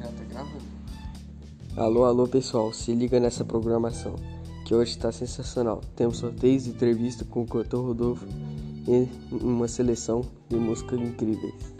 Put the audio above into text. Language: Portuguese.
Já tá gravando. Alô, alô pessoal, se liga nessa programação que hoje está sensacional. Temos sorteios e entrevista com o cantor Rodolfo e uma seleção de músicas incríveis.